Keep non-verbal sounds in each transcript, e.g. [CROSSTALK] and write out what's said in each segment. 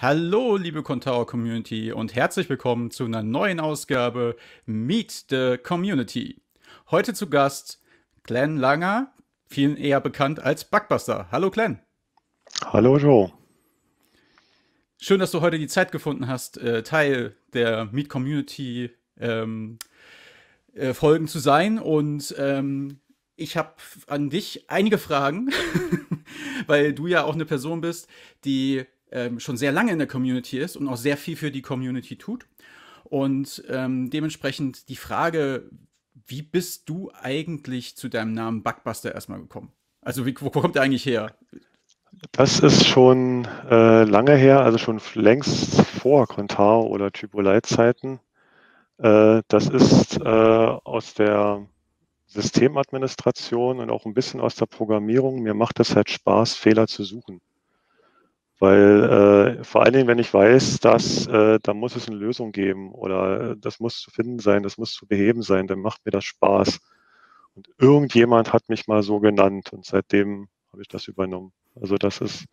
Hallo, liebe Contao Community und herzlich willkommen zu einer neuen Ausgabe Meet the Community. Heute zu Gast Glenn Langer, vielen eher bekannt als Bugbuster. Hallo Glenn. Hallo Joe. Schön, dass du heute die Zeit gefunden hast, äh, Teil der Meet Community ähm, äh, Folgen zu sein. Und ähm, ich habe an dich einige Fragen, [LAUGHS] weil du ja auch eine Person bist, die ähm, schon sehr lange in der Community ist und auch sehr viel für die Community tut. Und ähm, dementsprechend die Frage, wie bist du eigentlich zu deinem Namen Bugbuster erstmal gekommen? Also wie, wo, kommt der eigentlich her? Das ist schon äh, lange her, also schon längst vor Contao oder Typolite-Zeiten. Äh, das ist äh, aus der Systemadministration und auch ein bisschen aus der Programmierung. Mir macht es halt Spaß, Fehler zu suchen. Weil äh, vor allen Dingen, wenn ich weiß, dass äh, da muss es eine Lösung geben oder das muss zu finden sein, das muss zu beheben sein, dann macht mir das Spaß. Und irgendjemand hat mich mal so genannt und seitdem habe ich das übernommen. Also das ist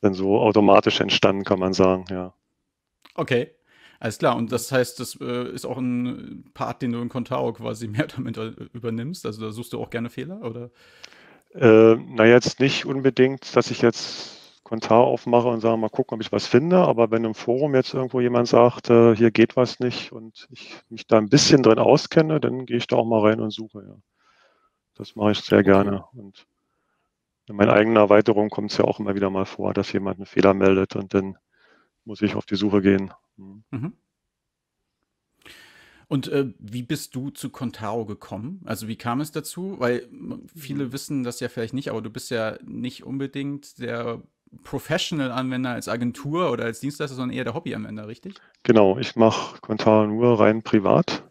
dann so automatisch entstanden, kann man sagen, ja. Okay. Alles klar, und das heißt, das äh, ist auch ein Part, den du in Contao quasi mehr [LAUGHS] damit übernimmst. Also da suchst du auch gerne Fehler, oder? Äh, na, jetzt nicht unbedingt, dass ich jetzt Kommentar aufmache und sage, mal gucken, ob ich was finde. Aber wenn im Forum jetzt irgendwo jemand sagt, äh, hier geht was nicht und ich mich da ein bisschen drin auskenne, dann gehe ich da auch mal rein und suche. Ja. Das mache ich sehr gerne. Und in meiner eigenen Erweiterung kommt es ja auch immer wieder mal vor, dass jemand einen Fehler meldet und dann muss ich auf die Suche gehen. Hm. Mhm. Und äh, wie bist du zu Contao gekommen? Also wie kam es dazu? Weil viele mhm. wissen das ja vielleicht nicht, aber du bist ja nicht unbedingt der Professional-Anwender als Agentur oder als Dienstleister, sondern eher der Hobby-Anwender, richtig? Genau, ich mache Contao nur rein privat.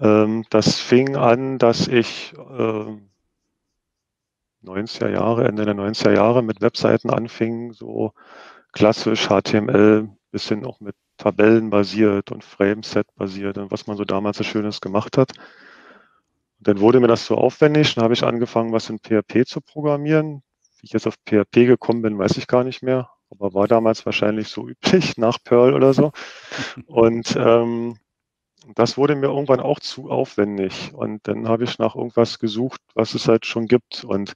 Ähm, das fing an, dass ich äh, 90er Jahre, Ende der 90er Jahre mit Webseiten anfing, so klassisch HTML, bisschen auch mit Tabellen basiert und Frameset basiert und was man so damals so Schönes gemacht hat. Und dann wurde mir das so aufwendig, dann habe ich angefangen, was in PHP zu programmieren. Wie ich jetzt auf PHP gekommen bin, weiß ich gar nicht mehr, aber war damals wahrscheinlich so [LAUGHS] üblich nach Perl oder so. Und ähm, das wurde mir irgendwann auch zu aufwendig. Und dann habe ich nach irgendwas gesucht, was es halt schon gibt. Und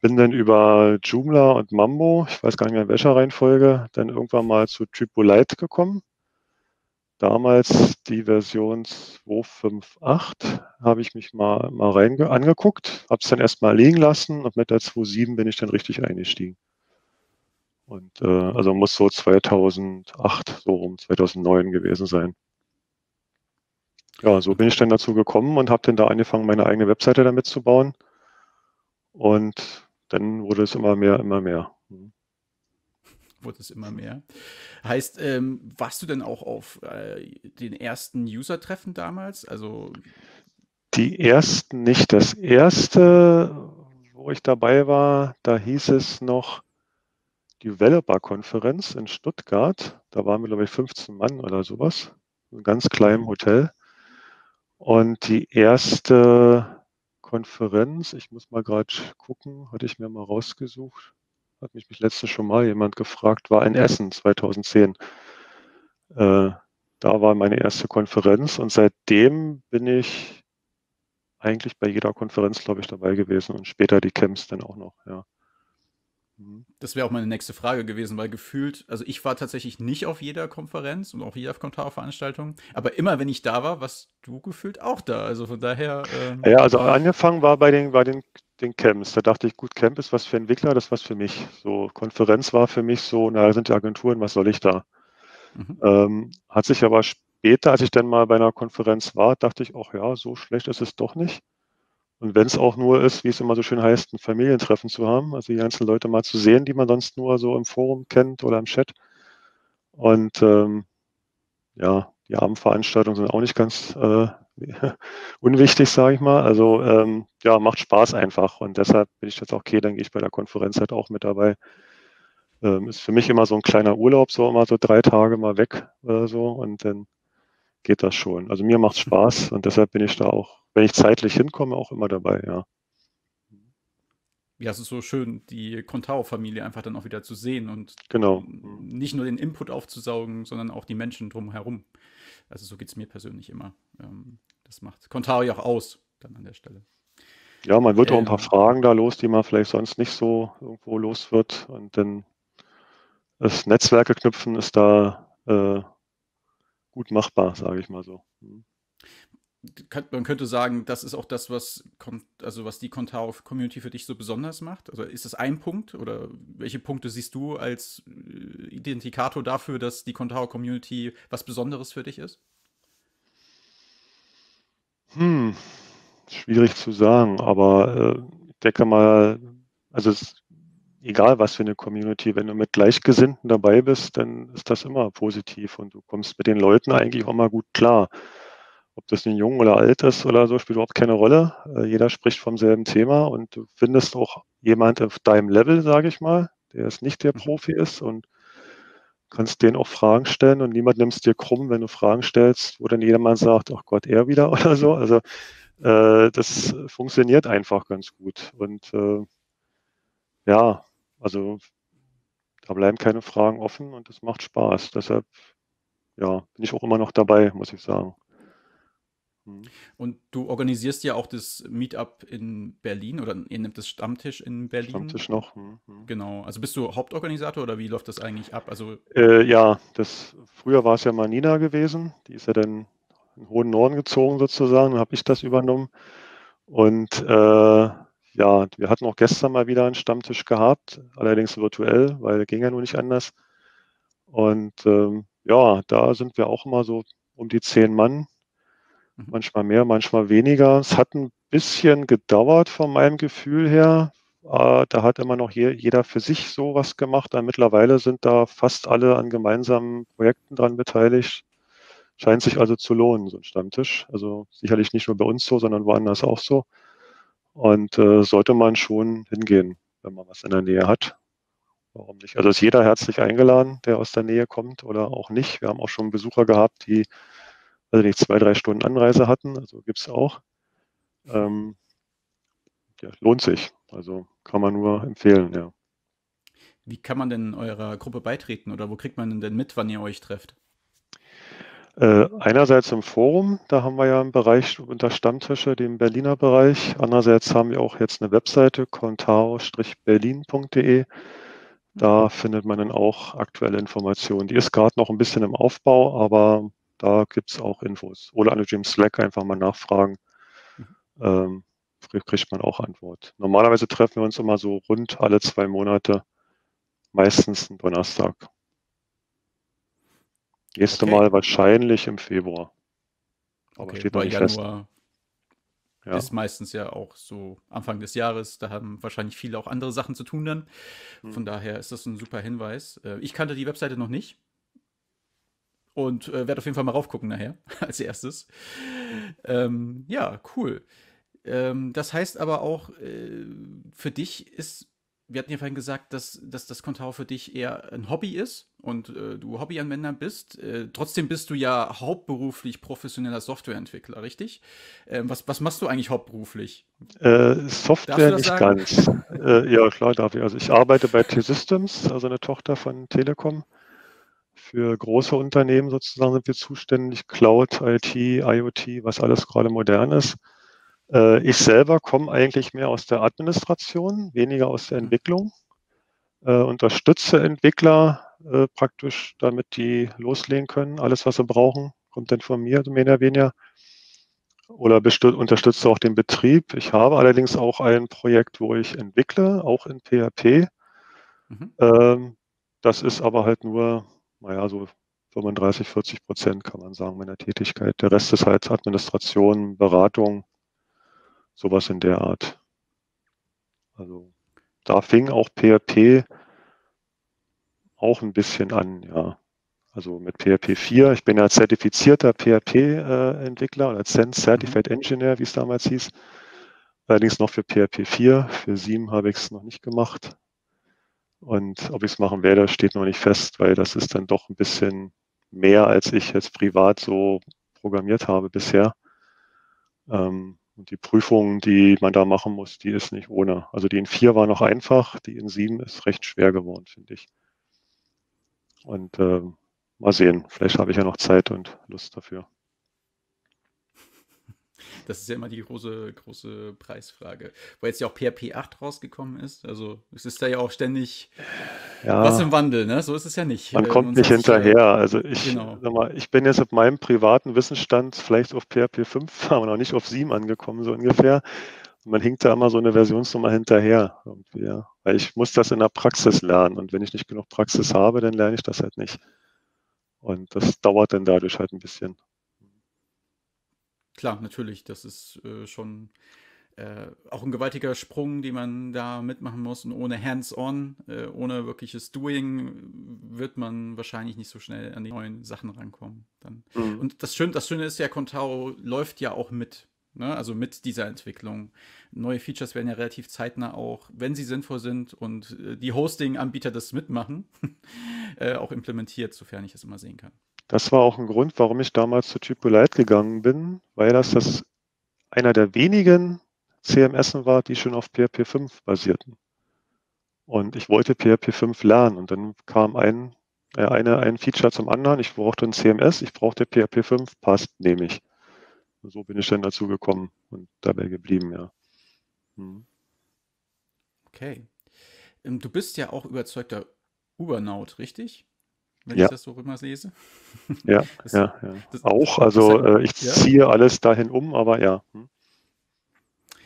bin dann über Joomla und Mambo, ich weiß gar nicht mehr in welcher Reihenfolge, dann irgendwann mal zu Tripolite gekommen. Damals die Version 2.5.8 habe ich mich mal, mal rein angeguckt, habe es dann erstmal liegen lassen und mit der 2.7 bin ich dann richtig eingestiegen. Und äh, also muss so 2008, so rum 2009 gewesen sein. Ja, so bin ich dann dazu gekommen und habe dann da angefangen, meine eigene Webseite damit zu bauen. Und dann wurde es immer mehr, immer mehr. Mhm wurde es immer mehr. Heißt, ähm, warst du denn auch auf äh, den ersten User-Treffen damals? Also die ersten nicht. Das erste, wo ich dabei war, da hieß es noch Developer-Konferenz in Stuttgart. Da waren wir, glaube ich, 15 Mann oder sowas. In einem ganz kleinen mhm. Hotel. Und die erste Konferenz, ich muss mal gerade gucken, hatte ich mir mal rausgesucht hat mich letztens schon mal jemand gefragt, war in Essen 2010. Äh, da war meine erste Konferenz und seitdem bin ich eigentlich bei jeder Konferenz, glaube ich, dabei gewesen und später die Camps dann auch noch, ja. Mhm. Das wäre auch meine nächste Frage gewesen, weil gefühlt, also ich war tatsächlich nicht auf jeder Konferenz und auf jeder Kommentarveranstaltung, aber immer wenn ich da war, warst du gefühlt auch da. Also von daher. Ähm, ja, also angefangen war bei den, bei den, den Camps. Da dachte ich, gut, Camp ist was für Entwickler, das ist was für mich. So, Konferenz war für mich so, na, sind die Agenturen, was soll ich da? Mhm. Ähm, hat sich aber später, als ich dann mal bei einer Konferenz war, dachte ich, ach ja, so schlecht ist es doch nicht. Und wenn es auch nur ist, wie es immer so schön heißt, ein Familientreffen zu haben, also die ganzen Leute mal zu sehen, die man sonst nur so im Forum kennt oder im Chat. Und ähm, ja, die Abendveranstaltungen sind auch nicht ganz äh, [LAUGHS] unwichtig, sage ich mal. Also ähm, ja, macht Spaß einfach. Und deshalb bin ich jetzt auch okay, dann gehe ich bei der Konferenz halt auch mit dabei. Ähm, ist für mich immer so ein kleiner Urlaub, so immer so drei Tage mal weg oder so. Und dann geht das schon. Also mir macht Spaß und deshalb bin ich da auch wenn ich zeitlich hinkomme, auch immer dabei, ja. ja, es ist so schön, die Contao-Familie einfach dann auch wieder zu sehen und Genau. nicht nur den Input aufzusaugen, sondern auch die Menschen drumherum. Also so geht es mir persönlich immer. Ähm, das macht Contao ja auch aus, dann an der Stelle. Ja, man wird auch ein paar Ähm, Fragen da los, die man vielleicht sonst nicht so irgendwo los wird. Und dann das Netzwerke knüpfen ist da äh, gut machbar, sage ich mal so. Hm. Man könnte sagen, das ist auch das, was, also was die Contao-Community für dich so besonders macht. Also ist das ein Punkt oder welche Punkte siehst du als äh, Identikator dafür, dass die Contao-Community was Besonderes für dich ist? Hm, schwierig zu sagen, aber äh, ich denke mal, also es egal was für eine Community, wenn du mit Gleichgesinnten dabei bist, dann ist das immer positiv und du kommst mit den Leuten eigentlich auch mal gut klar. Ob das nun jung oder alt ist oder so, spielt überhaupt keine Rolle. Äh, jeder spricht vom selben Thema und du findest auch jemand auf deinem Level, sage ich mal, der jetzt nicht der Mhm. Profi ist und kannst denen auch Fragen stellen und niemand nimmt es dir krumm, wenn du Fragen stellst, wo dann jedermann sagt, ach Gott, er wieder [LAUGHS] oder so. Also äh, das funktioniert einfach ganz gut. Und äh, ja, also da bleiben keine Fragen offen und es macht Spaß. Deshalb ja, bin ich auch immer noch dabei, muss ich sagen. Hm. Und du organisierst ja auch das Meetup in Berlin oder ihr nehmt das Stammtisch in Berlin. Stammtisch noch. Hm, hm. Genau. Also bist du Hauptorganisator oder wie läuft das eigentlich ab? Also, Äh, ja, das früher war es ja mal Nina gewesen. Die ist ja dann in den hohen Norden gezogen sozusagen. Dann habe ich das übernommen. Und äh, ja, wir hatten auch gestern mal wieder einen Stammtisch gehabt, allerdings virtuell, weil ging ja nur nicht anders. Und ähm, ja, da sind wir auch immer so um die zehn Mann, Mhm. manchmal mehr, manchmal weniger. Es hat ein bisschen gedauert von meinem Gefühl her. Äh, da hat immer noch je, jeder für sich sowas gemacht. Dann mittlerweile sind da fast alle an gemeinsamen Projekten dran beteiligt. Scheint sich also zu lohnen, so ein Stammtisch. Also sicherlich nicht nur bei uns so, sondern woanders auch so. Und äh, sollte man schon hingehen, wenn man was in der Nähe hat. Warum nicht? Also ist jeder herzlich eingeladen, der aus der Nähe kommt oder auch nicht. Wir haben auch schon Besucher gehabt, die also nicht zwei, drei Stunden Anreise hatten. Also gibt es auch. Ähm, ja, lohnt sich. Also kann man nur empfehlen, ja. wie kann man denn eurer Gruppe beitreten oder wo kriegt man denn mit, wann ihr euch trefft? Äh, einerseits im Forum, da haben wir ja einen Bereich unter Stammtische, den Berliner Bereich. Andererseits haben wir auch jetzt eine Webseite, contao-berlin.de. Da findet man dann auch aktuelle Informationen. Die ist gerade noch ein bisschen im Aufbau, aber da gibt es auch Infos. Oder an dem Slack einfach mal nachfragen. Ähm, kriegt man auch Antwort. Normalerweise treffen wir uns immer so rund alle zwei Monate, meistens einen Donnerstag. Nächste Okay. Mal wahrscheinlich im Februar. Aber Okay, steht noch nicht fest. Januar Ja. ist meistens ja auch so Anfang des Jahres. Da haben wahrscheinlich viele auch andere Sachen zu tun dann. Hm. Von daher ist das ein super Hinweis. Äh, Ich kannte die Webseite noch nicht. Und äh, werde auf jeden Fall mal raufgucken nachher, [LAUGHS] als erstes. Ähm, ja, cool. Ähm, das heißt aber auch, äh, für dich ist, wir hatten ja vorhin gesagt, dass, dass das Contao für dich eher ein Hobby ist und äh, du Hobbyanwender bist. Äh, trotzdem bist du ja hauptberuflich professioneller Softwareentwickler, richtig? Ähm, was, was machst du eigentlich hauptberuflich? Äh, Software nicht sagen? ganz. Äh, ja, klar darf ich. Also ich arbeite bei T-Systems, also eine Tochter von Telekom. Für große Unternehmen sozusagen sind wir zuständig, Cloud, IT, IoT, was alles gerade modern ist. Äh, ich selber komme eigentlich mehr aus der Administration, weniger aus der Hm. Entwicklung. Äh, unterstütze Entwickler äh, praktisch, damit die loslegen können. Alles, was sie brauchen, kommt dann von mir, mehr oder weniger. Oder unterstütze auch den Betrieb. Ich habe allerdings auch ein Projekt, wo ich entwickle, auch in PHP. Mhm. Ähm, das ist aber halt nur, naja, so 35, 40 Prozent kann man sagen meiner Tätigkeit. Der Rest ist halt Administration, Beratung, sowas in der Art. Also da fing auch PHP auch ein bisschen an, ja. Also mit PHP 4. Ich bin ja zertifizierter PHP-Entwickler oder CEN, Certified Engineer, wie es damals hieß. Allerdings noch für PHP 4. Für 7 habe ich es noch nicht gemacht. Und ob ich es machen werde, steht noch nicht fest, weil das ist dann doch ein bisschen mehr, als ich jetzt privat so programmiert habe bisher. Ähm, Und die Prüfung, die man da machen muss, die ist nicht ohne. Also die in 4 war noch einfach, die in 7 ist recht schwer geworden, finde ich. Und äh, mal sehen, vielleicht habe ich ja noch Zeit und Lust dafür. Das ist ja immer die große, große Preisfrage. Weil jetzt ja auch PHP 8 rausgekommen ist. Also es ist da ja auch ständig ja, was im Wandel, ne? So ist es ja nicht. Man äh, kommt nicht hinterher. Also ich, genau. sag mal, ich bin jetzt auf meinem privaten Wissensstand vielleicht auf PHP 5, [LAUGHS] aber noch nicht auf 7 angekommen, so ungefähr. Und man hinkt da immer so eine Versionsnummer hinterher. Ja. Weil ich muss das in der Praxis lernen. Und wenn ich nicht genug Praxis habe, dann lerne ich das halt nicht. Und das dauert dann dadurch halt ein bisschen. Klar, natürlich, das ist äh, schon äh, auch ein gewaltiger Sprung, den man da mitmachen muss. Und ohne Hands-on, äh, ohne wirkliches Doing, wird man wahrscheinlich nicht so schnell an die neuen Sachen rankommen. Dann. Mhm. Und das Schöne, das Schöne ist ja, Contao läuft ja auch mit. Ne? Also mit dieser Entwicklung. Neue Features werden ja relativ zeitnah auch, wenn sie sinnvoll sind und äh, die Hosting-Anbieter das mitmachen, [LAUGHS] äh, auch implementiert, sofern ich das immer sehen kann. Das war auch ein Grund, warum ich damals zu Typolite gegangen bin, weil das, das einer der wenigen CMS war, die schon auf PHP 5 basierten. Und ich wollte PHP 5 lernen und dann kam ein, äh, eine, ein Feature zum anderen. Ich brauchte ein CMS, ich brauchte PHP 5, passt, nehme ich. Und so bin ich dann dazu gekommen und dabei geblieben, ja. Hm. Okay. Ähm, du bist ja auch überzeugter Ubernaut, richtig? Wenn ja. ich das so immer lese. Ja, [LAUGHS] das, ja, ja. Das, auch. Also äh, ich ja. ziehe alles dahin um, aber ja. Hm.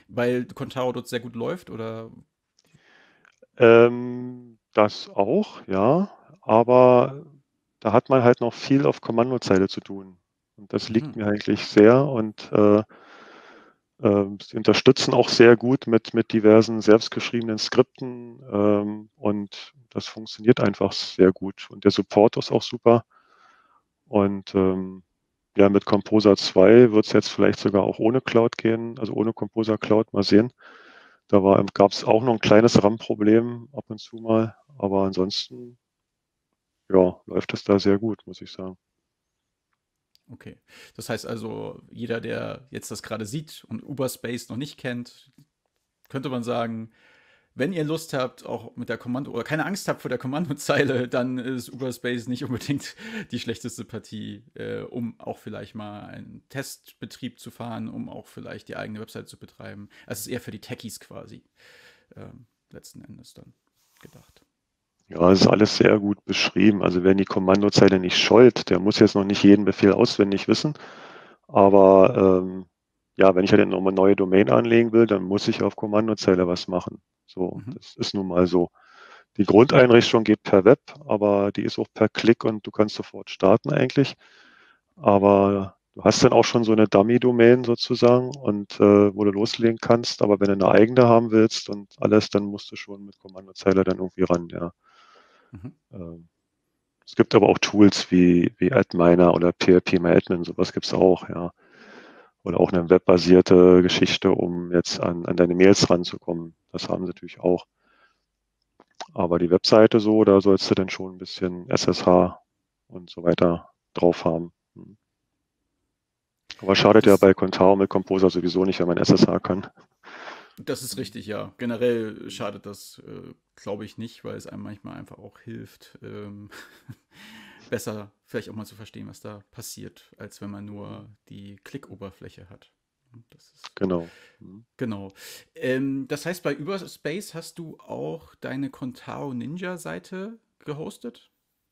Weil Contaro dort sehr gut läuft, oder? Ähm, das auch, ja. Aber da hat man halt noch viel auf Kommandozeile zu tun. Und das liegt mhm. mir eigentlich sehr und äh, sie unterstützen auch sehr gut mit, mit diversen selbstgeschriebenen Skripten ähm, und das funktioniert einfach sehr gut. Und der Support ist auch super. Und ähm, ja, mit Composer 2 wird es jetzt vielleicht sogar auch ohne Cloud gehen, also ohne Composer Cloud, mal sehen. Da gab es auch noch ein kleines RAM-Problem ab und zu mal, aber ansonsten ja, läuft es da sehr gut, muss ich sagen. Okay. Das heißt also, jeder, der jetzt das gerade sieht und Uberspace noch nicht kennt, könnte man sagen, wenn ihr Lust habt, auch mit der Kommando oder keine Angst habt vor der Kommandozeile, dann ist Uberspace nicht unbedingt die schlechteste Partie, äh, um auch vielleicht mal einen Testbetrieb zu fahren, um auch vielleicht die eigene Website zu betreiben. Es ist eher für die Techies quasi ähm, letzten Endes dann gedacht. Ja, es ist alles sehr gut beschrieben. Also wer die Kommandozeile nicht scheut, der muss jetzt noch nicht jeden Befehl auswendig wissen. Aber ähm, ja, wenn ich halt noch eine neue Domain anlegen will, dann muss ich auf Kommandozeile was machen. So, mhm. das ist nun mal so. Die Grundeinrichtung geht per Web, aber die ist auch per Klick und du kannst sofort starten eigentlich. Aber du hast dann auch schon so eine Dummy-Domain sozusagen und äh, wo du loslegen kannst. Aber wenn du eine eigene haben willst und alles, dann musst du schon mit Kommandozeile dann irgendwie ran, ja. Mhm. Ähm, es gibt aber auch Tools wie, wie Adminer oder PHP-MyAdmin, sowas gibt es auch, ja. Oder auch eine webbasierte Geschichte, um jetzt an, an deine Mails ranzukommen. Das haben sie natürlich auch. Aber die Webseite so, da sollst du dann schon ein bisschen SSH und so weiter drauf haben. Hm. Aber schadet ja bei Contao mit Composer sowieso nicht, wenn man SSH kann. Das ist richtig, ja. Generell schadet das, äh, glaube ich, nicht, weil es einem manchmal einfach auch hilft, ähm, [LAUGHS] besser vielleicht auch mal zu verstehen, was da passiert, als wenn man nur die Klickoberfläche hat. genau. Mhm. Genau. Ähm, das heißt, bei Überspace hast du auch deine Contao Ninja-Seite gehostet?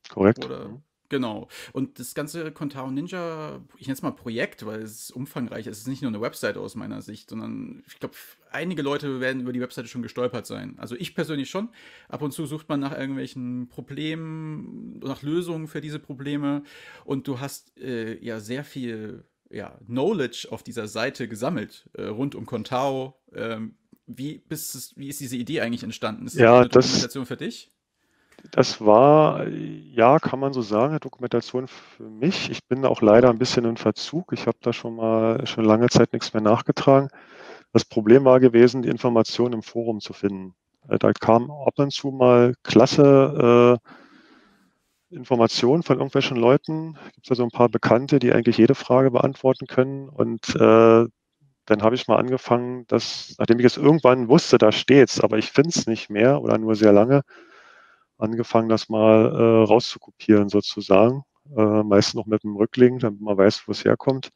Korrekt. Oder mhm. Genau. Und das ganze Contao Ninja, ich nenne es mal Projekt, weil es ist umfangreich. Es ist nicht nur eine Webseite aus meiner Sicht, sondern ich glaube, einige Leute werden über die Webseite schon gestolpert sein. Also ich persönlich schon. Ab und zu sucht man nach irgendwelchen Problemen, nach Lösungen für diese Probleme. Und du hast äh, ja sehr viel ja, Knowledge auf dieser Seite gesammelt, äh, rund um Contao. Ähm, wie, bist, wie ist diese Idee eigentlich entstanden? Ist das ja, eine Dokumentation das, für dich? Das war, ja, kann man so sagen, eine Dokumentation für mich. Ich bin auch leider ein bisschen in Verzug. Ich habe da schon mal schon lange Zeit nichts mehr nachgetragen. Das Problem war gewesen, die Informationen im Forum zu finden. Äh, da kam ab und zu mal klasse äh, Informationen von irgendwelchen Leuten. Es gibt ja so ein paar Bekannte, die eigentlich jede Frage beantworten können. Und äh, dann habe ich mal angefangen, dass, nachdem ich es irgendwann wusste, da steht's, aber ich finde es nicht mehr oder nur sehr lange, angefangen, das mal äh, rauszukopieren sozusagen. Äh, meist noch mit dem Rücklink, damit man weiß, wo es herkommt.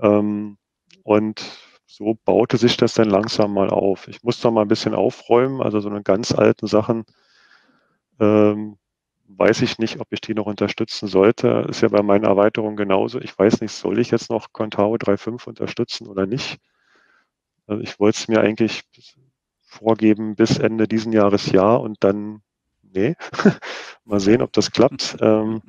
Ähm, und so baute sich das dann langsam mal auf. Ich musste mal ein bisschen aufräumen, also so eine ganz alten Sachen ähm, weiß ich nicht, ob ich die noch unterstützen sollte. Ist ja bei meinen Erweiterungen genauso. Ich weiß nicht, soll ich jetzt noch Contao 3.5 unterstützen oder nicht? Also ich wollte es mir eigentlich vorgeben bis Ende diesen Jahres ja und dann nee. [LAUGHS] Mal sehen, ob das klappt. [LAUGHS] Ähm,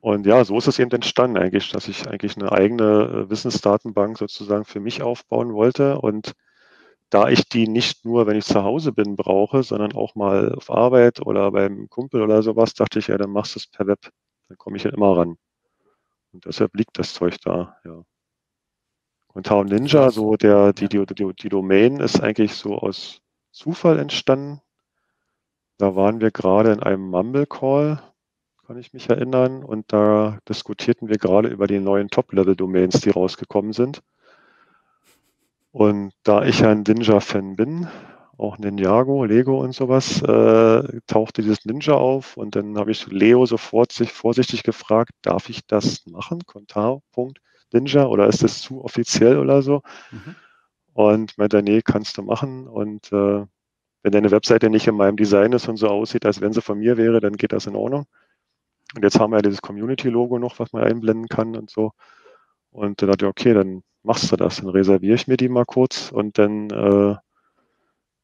und ja, so ist es eben entstanden eigentlich, dass ich eigentlich eine eigene äh, Wissensdatenbank sozusagen für mich aufbauen wollte und da ich die nicht nur, wenn ich zu Hause bin, brauche, sondern auch mal auf Arbeit oder beim Kumpel oder sowas, dachte ich, ja, dann machst du es per Web. Dann komme ich ja immer ran. Und deshalb liegt das Zeug da, ja. Und Town Ninja, so der, die, die, die, die Domain ist eigentlich so aus Zufall entstanden. Da waren wir gerade in einem Mumble Call, kann ich mich erinnern, und da diskutierten wir gerade über die neuen Top-Level-Domains, die rausgekommen sind. Und da ich ein Ninja-Fan bin, auch Ninjago, Lego und sowas, äh, tauchte dieses Ninja auf und dann habe ich Leo sofort sich vorsichtig gefragt, darf ich das machen? Kontar.ninja oder ist das zu offiziell oder so? Mhm. Und meinte, nee, kannst du machen. Und äh, wenn deine Webseite nicht in meinem Design ist und so aussieht, als wenn sie von mir wäre, dann geht das in Ordnung. Und jetzt haben wir ja dieses Community-Logo noch, was man einblenden kann und so. Und dann dachte ich, okay, dann machst du das? Dann reserviere ich mir die mal kurz und dann äh,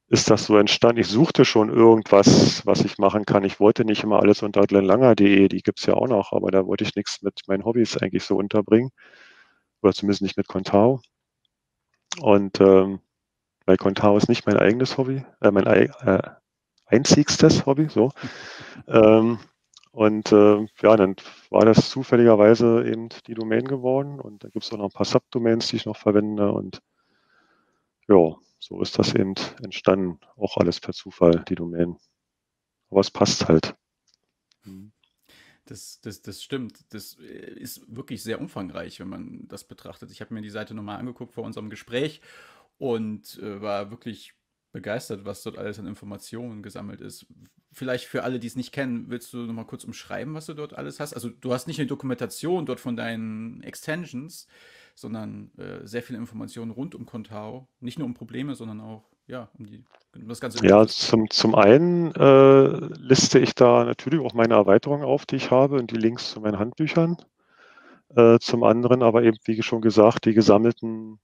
ist das so entstanden. Ich suchte schon irgendwas, was ich machen kann. Ich wollte nicht immer alles unter glenlanger.de, die gibt es ja auch noch, aber da wollte ich nichts mit meinen Hobbys eigentlich so unterbringen. Oder zumindest nicht mit Contao. Und ähm, weil Contao ist nicht mein eigenes Hobby, äh, mein äh, einzigstes Hobby, so. [LAUGHS] ähm, und äh, ja, dann war das zufälligerweise eben die Domain geworden und da gibt es auch noch ein paar Subdomains, die ich noch verwende und ja, so ist das eben entstanden. Auch alles per Zufall, die Domain. Aber es passt halt. Mhm. Das, das, das stimmt. Das ist wirklich sehr umfangreich, wenn man das betrachtet. Ich habe mir die Seite nochmal angeguckt vor unserem Gespräch und äh, war wirklich begeistert, was dort alles an Informationen gesammelt ist. Vielleicht für alle, die es nicht kennen, willst du noch mal kurz umschreiben, was du dort alles hast? Also du hast nicht eine Dokumentation dort von deinen Extensions, sondern äh, sehr viele Informationen rund um Contao. Nicht nur um Probleme, sondern auch ja, um, die, um das Ganze. Ja, zum, zum einen äh, liste ich da natürlich auch meine Erweiterungen auf, die ich habe und die Links zu meinen Handbüchern. Äh, zum anderen aber eben, wie schon gesagt, die gesammelten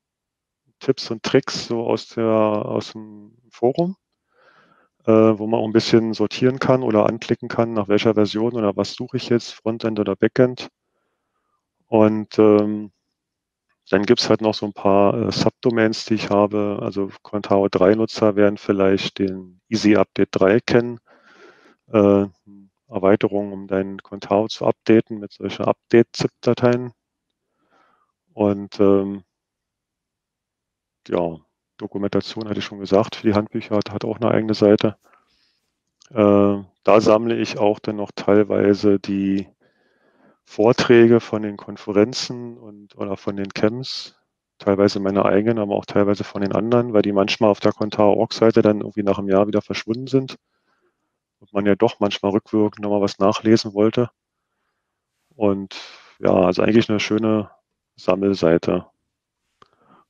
Tipps und Tricks so aus, der, aus dem Forum, äh, wo man auch ein bisschen sortieren kann oder anklicken kann, nach welcher Version oder was suche ich jetzt, Frontend oder Backend. Und ähm, dann gibt es halt noch so ein paar äh, Subdomains, die ich habe. Also Contao 3-Nutzer werden vielleicht den Easy Update 3 kennen. Äh, Erweiterung, um deinen Contao zu updaten mit solchen Update-ZIP-Dateien. Und ähm, ja, Dokumentation hatte ich schon gesagt, für die Handbücher hat, hat auch eine eigene Seite. Äh, da sammle ich auch dann noch teilweise die Vorträge von den Konferenzen und oder von den Camps, teilweise meine eigenen, aber auch teilweise von den anderen, weil die manchmal auf der Contao-Org-Seite dann irgendwie nach einem Jahr wieder verschwunden sind und man ja doch manchmal rückwirkend nochmal was nachlesen wollte. Und ja, also eigentlich eine schöne Sammelseite.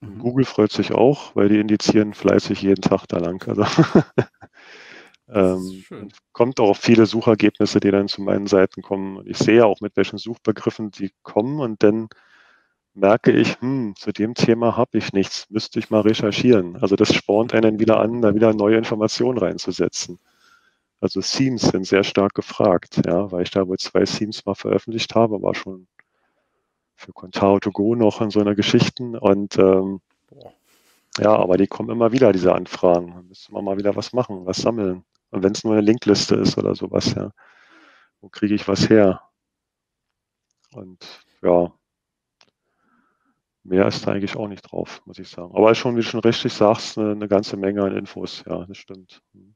Mhm. Google freut sich auch, weil die indizieren fleißig jeden Tag da lang. Also [LAUGHS] ähm, kommt auch viele Suchergebnisse, die dann zu meinen Seiten kommen. Und ich sehe auch, mit welchen Suchbegriffen die kommen und dann merke ich, hm, zu dem Thema habe ich nichts, müsste ich mal recherchieren. Also das spornt einen wieder an, da wieder neue Informationen reinzusetzen. Also Themes sind sehr stark gefragt, ja, weil ich da wohl zwei Themes mal veröffentlicht habe, war schon für Contao to go noch in so einer Geschichten und ähm, ja, aber die kommen immer wieder, diese Anfragen. Da müsste man mal wieder was machen, was sammeln. Und wenn es nur eine Linkliste ist oder sowas, ja. Wo kriege ich was her? Und ja, mehr ist da eigentlich auch nicht drauf, muss ich sagen. Aber schon, wie du schon richtig sagst, eine, eine ganze Menge an Infos, ja, das stimmt. Hm.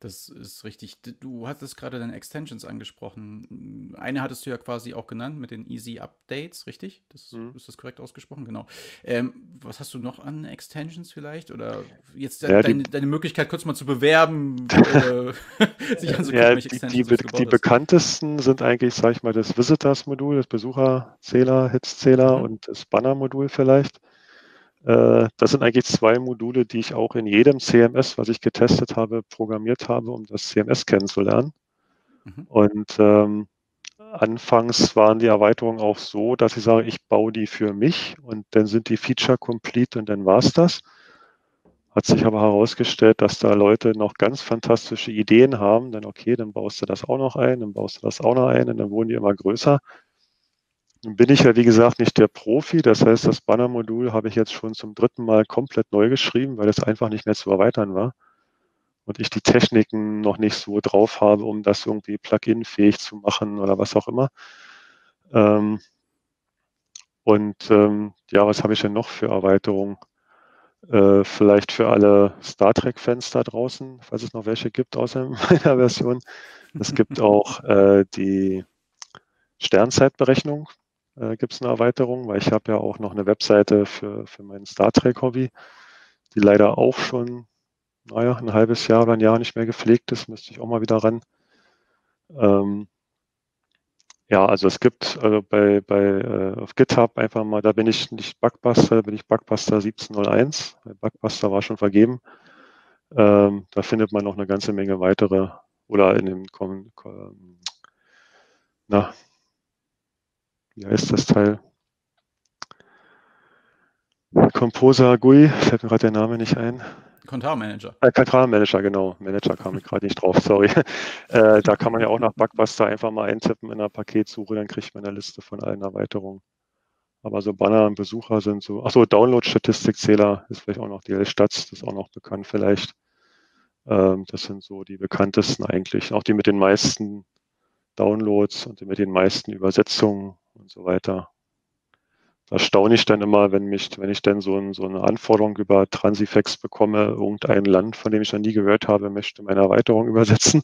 Das ist richtig. Du hattest gerade deine Extensions angesprochen. Eine hattest du ja quasi auch genannt mit den Easy Updates, richtig? Das, mhm. Ist das korrekt ausgesprochen? Genau. Ähm, was hast du noch an Extensions vielleicht? Oder jetzt ja, deine, deine, Möglichkeit, kurz mal zu bewerben, äh, [LAUGHS] sich anzugucken, ja, die, die, die bekanntesten sind eigentlich, sag ich mal, das Visitors-Modul, das Besucherzähler, Hitszähler mhm. und das Banner-Modul vielleicht. Äh, das sind eigentlich zwei Module, die ich auch in jedem CMS, was ich getestet habe, programmiert habe, um das CMS kennenzulernen. Mhm. Und ähm, anfangs waren die Erweiterungen auch so, dass ich sage, ich baue die für mich und dann sind die Feature complete und dann war es das. Hat sich aber herausgestellt, dass da Leute noch ganz fantastische Ideen haben. Dann okay, dann baust du das auch noch ein, dann baust du das auch noch ein und dann wurden die immer größer. Bin ich ja, wie gesagt, nicht der Profi. Das heißt, das Banner-Modul habe ich jetzt schon zum dritten Mal komplett neu geschrieben, weil es einfach nicht mehr zu erweitern war. Und ich die Techniken noch nicht so drauf habe, um das irgendwie Plugin-fähig zu machen oder was auch immer. Ähm, und ähm, ja, was habe ich denn noch für Erweiterungen? Äh, vielleicht für alle Star Trek-Fans da draußen, falls es noch welche gibt außer [LAUGHS] meiner Version. Es gibt auch äh, die Sternzeitberechnung äh, gibt es eine Erweiterung, weil ich habe ja auch noch eine Webseite für, für mein Star Trek-Hobby, die leider auch schon, naja, ein halbes Jahr oder ein Jahr nicht mehr gepflegt ist, müsste ich auch mal wieder ran. Ähm, ja, also es gibt also bei, bei äh, auf GitHub einfach mal, da bin ich nicht Bugbuster, da bin ich Bugbuster 1701. Bugbuster war schon vergeben. Ähm, da findet man noch eine ganze Menge weitere oder in dem na, wie heißt das Teil? Composer GUI, fällt mir gerade der Name nicht ein. Contar Manager. Äh, Manager, genau. Manager kam ich gerade nicht drauf, sorry. [LAUGHS] Äh, da kann man ja auch nach Bugbuster einfach mal eintippen in einer Paketsuche, dann kriegt man eine Liste von allen Erweiterungen. Aber so Banner und Besucher sind so, achso, Download-Statistikzähler ist vielleicht auch noch die Stats, das ist auch noch bekannt vielleicht. Ähm, das sind so die bekanntesten eigentlich, auch die mit den meisten Downloads und die mit den meisten Übersetzungen und so weiter. Da staune ich dann immer, wenn mich, wenn ich dann so, ein, so eine Anforderung über Transifex bekomme, irgendein Land, von dem ich noch nie gehört habe, möchte meine Erweiterung [LAUGHS] übersetzen.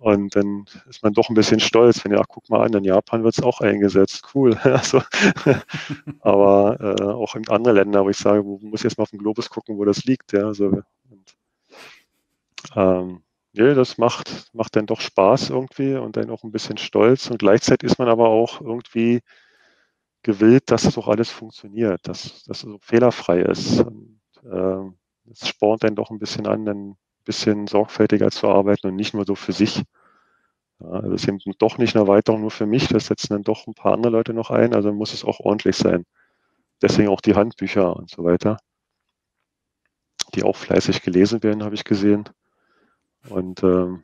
Und dann ist man doch ein bisschen stolz, wenn ja, guck mal an, in Japan wird es auch eingesetzt. Cool. [LAUGHS] Also, [LAUGHS] aber äh, auch in andere Länder, wo ich sage, wo muss ich jetzt mal auf den Globus gucken, wo das liegt. Ja, also, und, ähm, ja, das macht, macht dann doch Spaß irgendwie und dann auch ein bisschen stolz. Und gleichzeitig ist man aber auch irgendwie gewillt, dass das auch alles funktioniert, dass das so fehlerfrei ist. Und äh, es spornt dann doch ein bisschen an, dann ein bisschen sorgfältiger zu arbeiten und nicht nur so für sich. Ja, also es ist eben doch nicht eine Erweiterung nur für mich, das setzen dann doch ein paar andere Leute noch ein, also muss es auch ordentlich sein. Deswegen auch die Handbücher und so weiter, die auch fleißig gelesen werden, habe ich gesehen. Und ähm,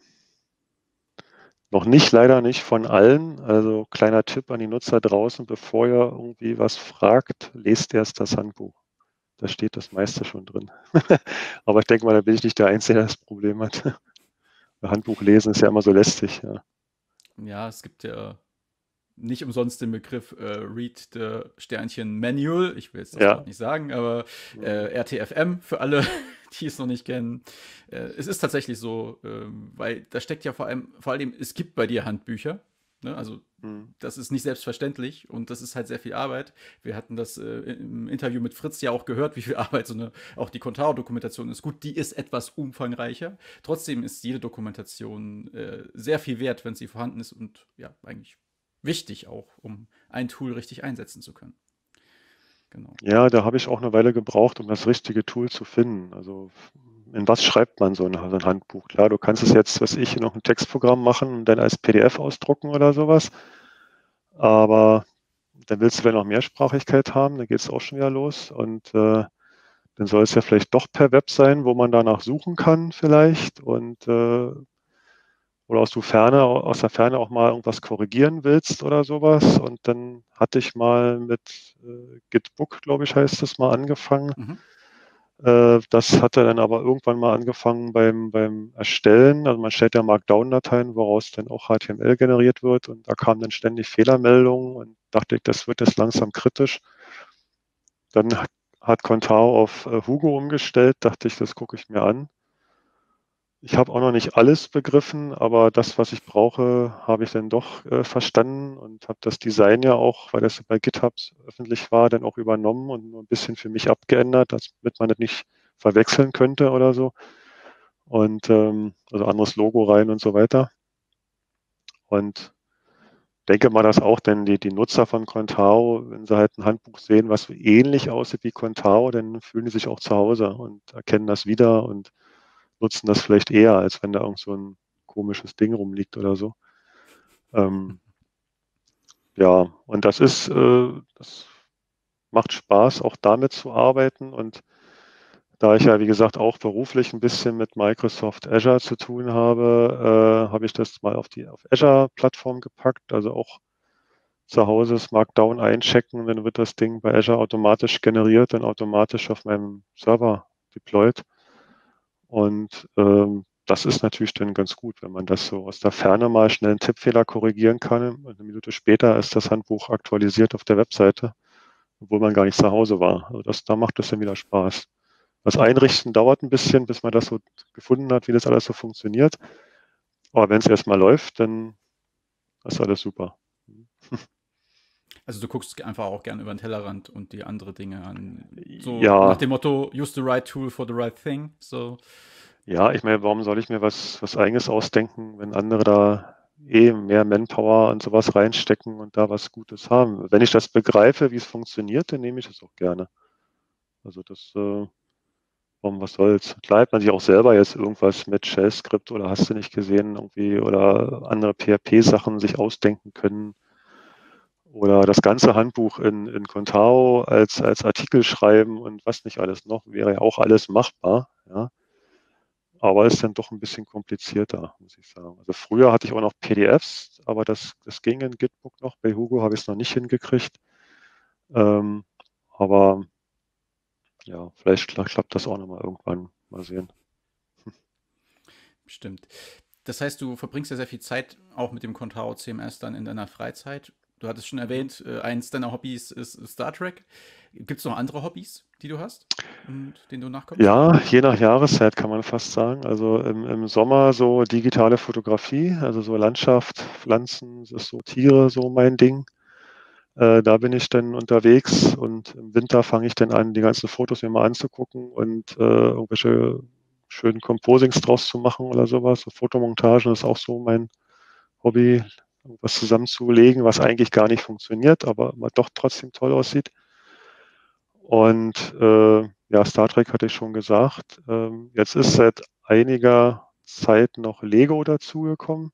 noch nicht, leider nicht von allen. Also kleiner Tipp an die Nutzer draußen, bevor ihr irgendwie was fragt, lest erst das Handbuch. Da steht das meiste schon drin. [LAUGHS] Aber ich denke mal, da bin ich nicht der Einzige, der das Problem hat. [LAUGHS] Handbuch lesen ist ja immer so lästig. Ja, ja es gibt ja nicht umsonst den Begriff äh, Read the Sternchen Manual. Ich will es ja. nicht sagen, aber äh, RTFM für alle, [LAUGHS] die es noch nicht kennen. Äh, es ist tatsächlich so, ähm, weil da steckt ja vor allem, vor allem, es gibt bei dir Handbücher. Ne? Also mhm. das ist nicht selbstverständlich und das ist halt sehr viel Arbeit. Wir hatten das äh, im Interview mit Fritz ja auch gehört, wie viel [LAUGHS] Arbeit so eine, auch die Contaro-Dokumentation ist. Gut, die ist etwas umfangreicher. Trotzdem ist jede Dokumentation äh, sehr viel wert, wenn sie vorhanden ist und ja, eigentlich wichtig auch, um ein Tool richtig einsetzen zu können. Genau. Ja, da habe ich auch eine Weile gebraucht, um das richtige Tool zu finden. Also in was schreibt man so ein, Handbuch? Klar, du kannst es jetzt, was ich, noch ein Textprogramm machen und dann als PDF ausdrucken oder sowas. Aber dann willst du vielleicht noch Mehrsprachigkeit haben, dann geht es auch schon wieder los. Und äh, dann soll es ja vielleicht doch per Web sein, wo man danach suchen kann vielleicht. Und äh, oder aus, du Ferne, aus der Ferne auch mal irgendwas korrigieren willst oder sowas. Und dann hatte ich mal mit äh, Gitbook, glaube ich, heißt es mal angefangen. Mhm. Äh, das hatte dann aber irgendwann mal angefangen beim, beim Erstellen. Also man stellt ja Markdown-Dateien, woraus dann auch HTML generiert wird. Und da kamen dann ständig Fehlermeldungen und dachte ich, das wird jetzt langsam kritisch. Dann hat, Contao auf äh, Hugo umgestellt, dachte ich, das gucke ich mir an ich habe auch noch nicht alles begriffen, aber das, was ich brauche, habe ich dann doch äh, verstanden und habe das Design ja auch, weil das bei GitHub öffentlich war, dann auch übernommen und ein bisschen für mich abgeändert, damit man das nicht verwechseln könnte oder so. Und ähm, also anderes Logo rein und so weiter. Und denke mal, dass auch denn die, die Nutzer von Contao, wenn sie halt ein Handbuch sehen, was ähnlich aussieht wie Contao, dann fühlen die sich auch zu Hause und erkennen das wieder und nutzen das vielleicht eher, als wenn da irgend so ein komisches Ding rumliegt oder so. Ähm, ja, und das ist, äh, das macht Spaß, auch damit zu arbeiten. Und da ich ja, wie gesagt, auch beruflich ein bisschen mit Microsoft Azure zu tun habe, äh, habe ich das mal auf die auf Azure-Plattform gepackt. Also auch zu Hause das Markdown einchecken, dann wird das Ding bei Azure automatisch generiert, dann automatisch auf meinem Server deployed. Und ähm, das ist natürlich dann ganz gut, wenn man das so aus der Ferne mal schnell einen Tippfehler korrigieren kann. Eine Minute später ist das Handbuch aktualisiert auf der Webseite, obwohl man gar nicht zu Hause war. Also das, da macht das dann wieder Spaß. Das Einrichten dauert ein bisschen, bis man das so gefunden hat, wie das alles so funktioniert. Aber wenn es erstmal läuft, dann ist alles super. Also du guckst einfach auch gerne über den Tellerrand und die andere Dinge an. So ja. nach dem Motto, use the right tool for the right thing. So. Ja, ich meine, warum soll ich mir was, was eigenes ausdenken, wenn andere da eh mehr Manpower und sowas reinstecken und da was Gutes haben? Wenn ich das begreife, wie es funktioniert, dann nehme ich es auch gerne. Also das, äh, warum was soll's? Bleibt man sich auch selber jetzt irgendwas mit Shell-Skript oder hast du nicht gesehen, irgendwie oder andere PHP-Sachen sich ausdenken können oder das ganze Handbuch in, in Contao als, als Artikel schreiben und was nicht alles noch, wäre ja auch alles machbar. Ja. Aber ist dann doch ein bisschen komplizierter, muss ich sagen. Also früher hatte ich auch noch PDFs, aber das, das ging in Gitbook noch. Bei Hugo habe ich es noch nicht hingekriegt. Ähm, aber ja, vielleicht klappt das auch nochmal irgendwann. Mal sehen. Stimmt. Das heißt, du verbringst ja sehr viel Zeit auch mit dem Contao CMS dann in deiner Freizeit. Du hattest schon erwähnt, äh, eins deiner Hobbys ist Star Trek. Gibt es noch andere Hobbys, die du hast und denen du nachkommst? Ja, je nach Jahreszeit kann man fast sagen. Also im, im Sommer so digitale Fotografie, also so Landschaft, Pflanzen, so Tiere, so mein Ding. Äh, da bin ich dann unterwegs und im Winter fange ich dann an, die ganzen Fotos mir mal anzugucken und äh, irgendwelche schönen Composings draus zu machen oder sowas. So Fotomontagen ist auch so mein Hobby, was zusammenzulegen, was eigentlich gar nicht funktioniert, aber doch trotzdem toll aussieht. Und äh, ja, Star Trek hatte ich schon gesagt. Ähm, jetzt ist seit einiger Zeit noch Lego dazugekommen,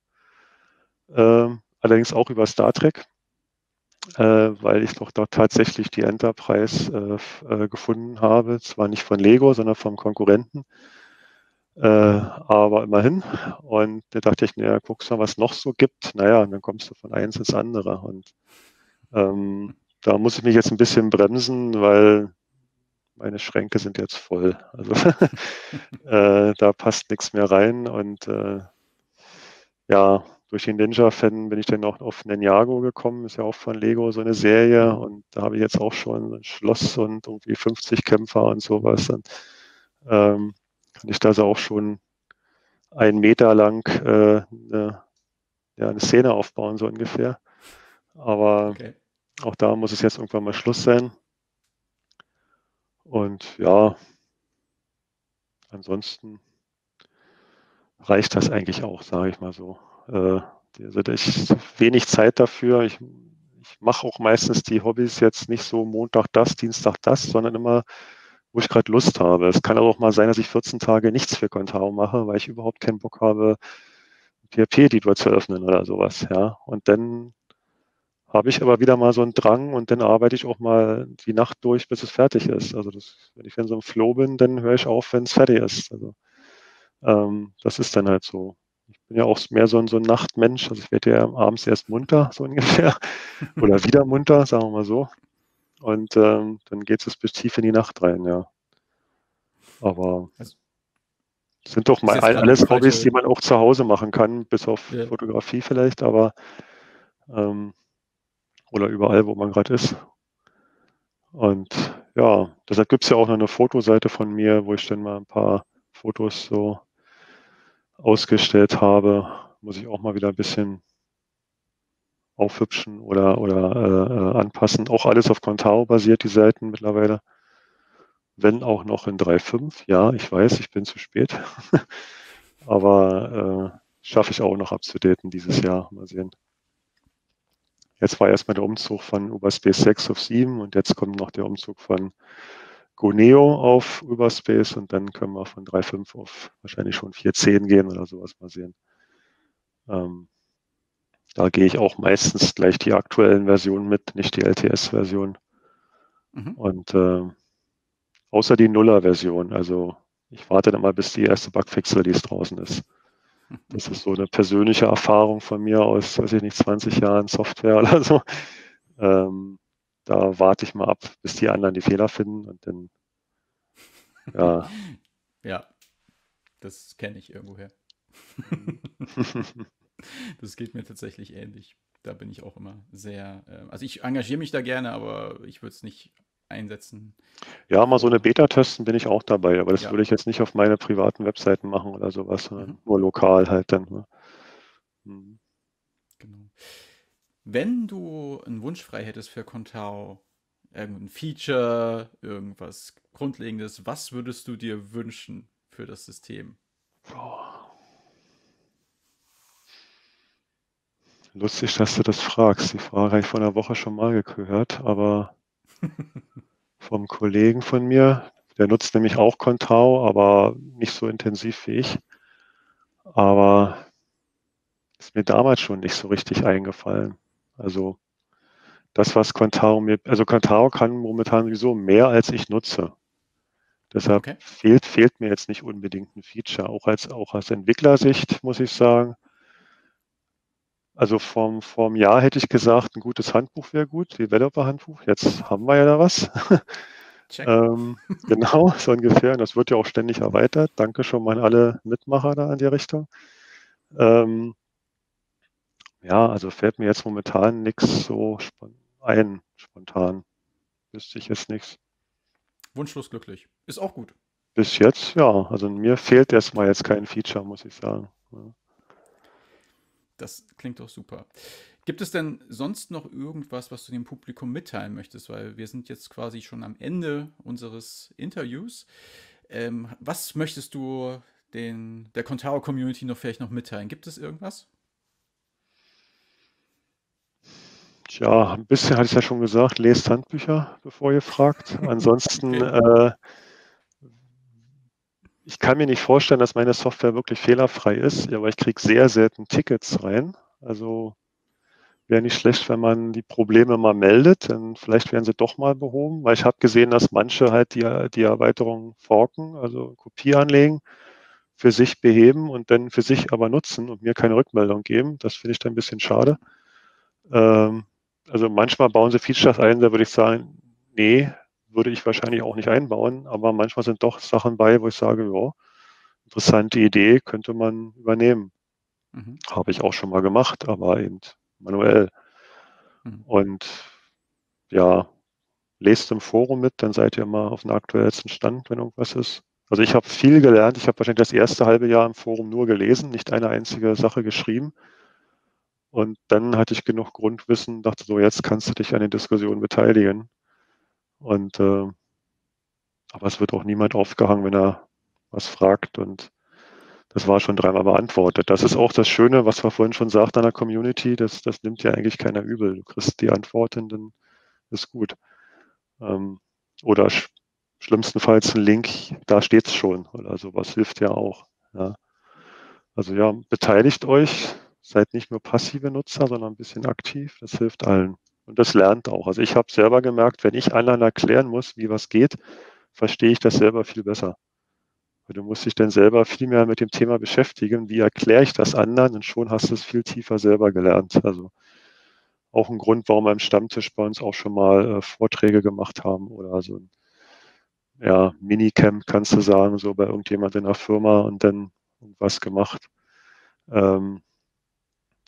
ähm, allerdings auch über Star Trek, äh, weil ich doch dort tatsächlich die Enterprise äh, äh gefunden habe. Zwar nicht von Lego, sondern vom Konkurrenten. Äh, aber immerhin. Und da dachte ich, naja, guckst mal, was noch so gibt. Naja, und dann kommst du von eins ins andere. Und ähm, da muss ich mich jetzt ein bisschen bremsen, weil meine Schränke sind jetzt voll. Also [LAUGHS] äh, da passt nichts mehr rein. Und äh, ja, durch den Ninja-Fan bin ich dann auch auf Ninjago gekommen, ist ja auch von Lego so eine Serie. Und da habe ich jetzt auch schon ein Schloss und irgendwie 50 Kämpfer und sowas. Und, ähm, kann ich da so auch schon einen Meter lang äh, eine, ja, eine Szene aufbauen, so ungefähr. Aber okay. auch da muss es jetzt irgendwann mal Schluss sein. Und ja, ansonsten reicht das eigentlich auch, sage ich mal so. Äh, also ich wenig Zeit dafür. Ich, ich mache auch meistens die Hobbys jetzt nicht so Montag das, Dienstag das, sondern immer wo ich gerade Lust habe. Es kann aber auch mal sein, dass ich 14 Tage nichts für Contao mache, weil ich überhaupt keinen Bock habe, PHP-Editor zu öffnen oder sowas. Ja. Und dann habe ich aber wieder mal so einen Drang und dann arbeite ich auch mal die Nacht durch, bis es fertig ist. Also das, wenn ich in so einem Flow bin, dann höre ich auf, wenn es fertig ist. Also ähm, das ist dann halt so. Ich bin ja auch mehr so ein, so ein Nachtmensch. Also ich werde ja abends erst munter, so ungefähr. [LAUGHS] Oder wieder munter, sagen wir mal so. Und ähm, dann geht es bis tief in die Nacht rein, ja. Aber also, sind doch mal alles Hobbys, die man auch zu Hause machen kann, bis auf ja. Fotografie vielleicht, aber ähm, oder überall, wo man gerade ist. Und ja, deshalb gibt es ja auch noch eine Fotoseite von mir, wo ich dann mal ein paar Fotos so ausgestellt habe, muss ich auch mal wieder ein bisschen aufhübschen oder, oder äh, äh anpassen. Auch alles auf Contao basiert, die Seiten mittlerweile. Wenn auch noch in 3.5. Ja, ich weiß, ich bin zu spät. [LAUGHS] Aber äh, schaffe ich auch noch abzudaten dieses Jahr. Mal sehen. Jetzt war erstmal der Umzug von Uberspace 6 auf 7 und jetzt kommt noch der Umzug von Goneo auf Uberspace und dann können wir von 3.5 auf wahrscheinlich schon 4.10 gehen oder sowas mal sehen. Ähm, da gehe ich auch meistens gleich die aktuellen Versionen mit, nicht die LTS-Version. Mhm. Und äh, außer die Nuller-Version, also ich warte dann mal, bis die erste Bugfix-Release draußen ist. Das ist so eine persönliche Erfahrung von mir aus, weiß ich nicht, 20 Jahren Software [LAUGHS] oder so. Ähm, da warte ich mal ab, bis die anderen die Fehler finden und dann, ja. [LAUGHS] ja, das kenne ich irgendwoher. [LAUGHS] [LAUGHS] das geht mir tatsächlich ähnlich. Da bin ich auch immer sehr, äh, also ich engagiere mich da gerne, aber ich würde es nicht einsetzen. Ja, mal so eine Beta testen bin ich auch dabei, aber das ja. würde ich jetzt nicht auf meine privaten Webseiten machen oder sowas, sondern mhm. nur lokal halt dann. Ne? Mhm. Genau. Wenn du einen Wunsch frei hättest für Contao, irgendein Feature, irgendwas Grundlegendes, was würdest du dir wünschen für das System? Boah. Lustig, dass du das fragst. Die Frage habe ich vor einer Woche schon mal gehört, aber [LAUGHS] vom Kollegen von mir. Der nutzt nämlich auch Contao, aber nicht so intensiv wie ich. Aber ist mir damals schon nicht so richtig eingefallen. Also das, was Contao mir, also Contao kann momentan sowieso mehr als ich nutze. Deshalb okay. fehlt, fehlt mir jetzt nicht unbedingt ein Feature. Auch als, auch als Entwicklersicht muss ich sagen, also vom, vom Jahr hätte ich gesagt, ein gutes Handbuch wäre gut, Developer-Handbuch. Jetzt haben wir ja da was. [LAUGHS] ähm, genau, [LAUGHS] so ungefähr. Und das wird ja auch ständig erweitert. Danke schon mal an alle Mitmacher da in die Richtung. Ähm, ja, also fällt mir jetzt momentan nichts so ein, spontan. Wüsste ich jetzt nichts. Wunschlos glücklich. Ist auch gut. Bis jetzt, ja. Also mir fehlt erstmal jetzt kein Feature, muss ich sagen. Ja. Das klingt doch super. Gibt es denn sonst noch irgendwas, was du dem Publikum mitteilen möchtest? Weil wir sind jetzt quasi schon am Ende unseres Interviews. Ähm, was möchtest du den, der Contaro Community noch vielleicht noch mitteilen? Gibt es irgendwas? Tja, ein bisschen hatte ich ja schon gesagt, lest Handbücher, bevor ihr fragt. [LAUGHS] Ansonsten okay. äh, ich kann mir nicht vorstellen, dass meine Software wirklich fehlerfrei ist, aber ich kriege sehr selten Tickets rein. Also wäre nicht schlecht, wenn man die Probleme mal meldet, dann vielleicht werden sie doch mal behoben, weil ich habe gesehen, dass manche halt die, die Erweiterung forken, also Kopie anlegen, für sich beheben und dann für sich aber nutzen und mir keine Rückmeldung geben. Das finde ich dann ein bisschen schade. Ähm, also manchmal bauen sie Features ein, da würde ich sagen, nee, würde ich wahrscheinlich auch nicht einbauen, aber manchmal sind doch Sachen bei, wo ich sage, ja, interessante Idee, könnte man übernehmen. Mhm. Habe ich auch schon mal gemacht, aber eben manuell. Mhm. Und ja, lest im Forum mit, dann seid ihr immer auf dem aktuellsten Stand, wenn irgendwas ist. Also ich habe viel gelernt. Ich habe wahrscheinlich das erste halbe Jahr im Forum nur gelesen, nicht eine einzige Sache geschrieben. Und dann hatte ich genug Grundwissen, dachte so, jetzt kannst du dich an den Diskussionen beteiligen. Und äh, aber es wird auch niemand aufgehangen, wenn er was fragt. Und das war schon dreimal beantwortet. Das ist auch das Schöne, was wir vorhin schon sagten an der Community. Das, das nimmt ja eigentlich keiner übel. Du kriegst die Antworten, dann ist gut. Ähm, oder sch schlimmstenfalls ein Link, da steht es schon oder sowas hilft ja auch. Ja. Also ja, beteiligt euch, seid nicht nur passive Nutzer, sondern ein bisschen aktiv. Das hilft allen. Und das lernt auch. Also ich habe selber gemerkt, wenn ich anderen erklären muss, wie was geht, verstehe ich das selber viel besser. Du musst dich dann selber viel mehr mit dem Thema beschäftigen. Wie erkläre ich das anderen? Und schon hast du es viel tiefer selber gelernt. Also auch ein Grund, warum wir im Stammtisch bei uns auch schon mal äh, Vorträge gemacht haben oder so ein ja, Minicamp, kannst du sagen, so bei irgendjemand in der Firma und dann was gemacht. Ähm,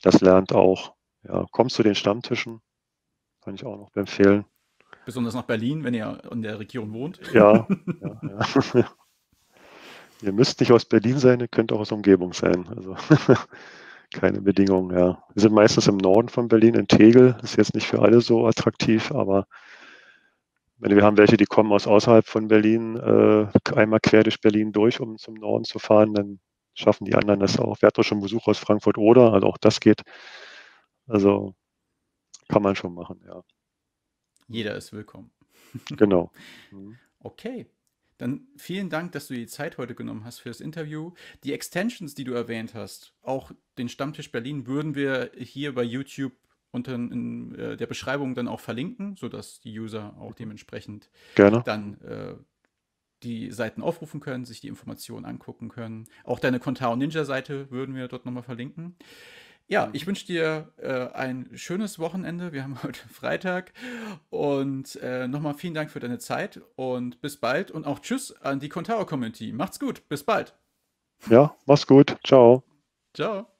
das lernt auch. Ja, kommst zu den Stammtischen, kann ich auch noch empfehlen. Besonders nach Berlin, wenn ihr in der Region wohnt. Ja, ja, [LAUGHS] ja. [LAUGHS] ihr müsst nicht aus Berlin sein, ihr könnt auch aus Umgebung sein. Also [LAUGHS] keine Bedingungen, ja. Wir sind meistens im Norden von Berlin, in Tegel. Ist jetzt nicht für alle so attraktiv, aber wir haben welche, die kommen aus außerhalb von Berlin, äh, einmal quer durch Berlin durch, um zum Norden zu fahren, dann schaffen die anderen das auch. Wir hatten auch schon Besuch aus Frankfurt oder, also auch das geht. Also kann man schon machen, ja. Jeder ist willkommen. [LAUGHS] Genau. Mhm. Okay. Dann vielen Dank, dass du die Zeit heute genommen hast für das Interview. Die Extensions, die du erwähnt hast, auch den Stammtisch Berlin, würden wir hier bei YouTube unter in, äh, der Beschreibung dann auch verlinken, sodass die User auch dementsprechend Gerne. dann äh, die Seiten aufrufen können, sich die Informationen angucken können. Auch deine Contao Ninja Seite würden wir dort nochmal verlinken. Ja, ich wünsche dir äh, ein schönes Wochenende. Wir haben [LAUGHS] heute Freitag. Und äh, nochmal vielen Dank für deine Zeit und bis bald. Und auch Tschüss an die Contao Community. Macht's gut. Bis bald. Ja, mach's gut. Ciao. Ciao.